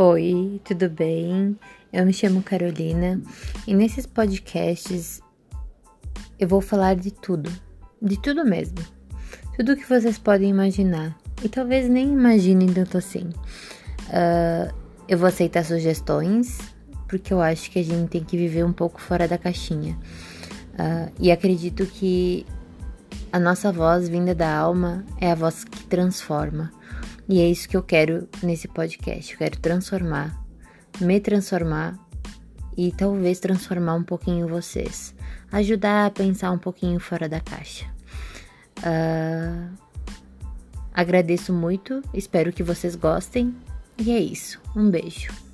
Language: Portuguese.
Oi, tudo bem? Eu me chamo Carolina e nesses podcasts eu vou falar de tudo, de tudo mesmo. Tudo que vocês podem imaginar e talvez nem imaginem tanto assim. Uh, eu vou aceitar sugestões porque eu acho que a gente tem que viver um pouco fora da caixinha. Uh, e acredito que a nossa voz vinda da alma é a voz que transforma. E é isso que eu quero nesse podcast. Eu quero transformar, me transformar e talvez transformar um pouquinho vocês. Ajudar a pensar um pouquinho fora da caixa. Uh, agradeço muito, espero que vocês gostem. E é isso. Um beijo.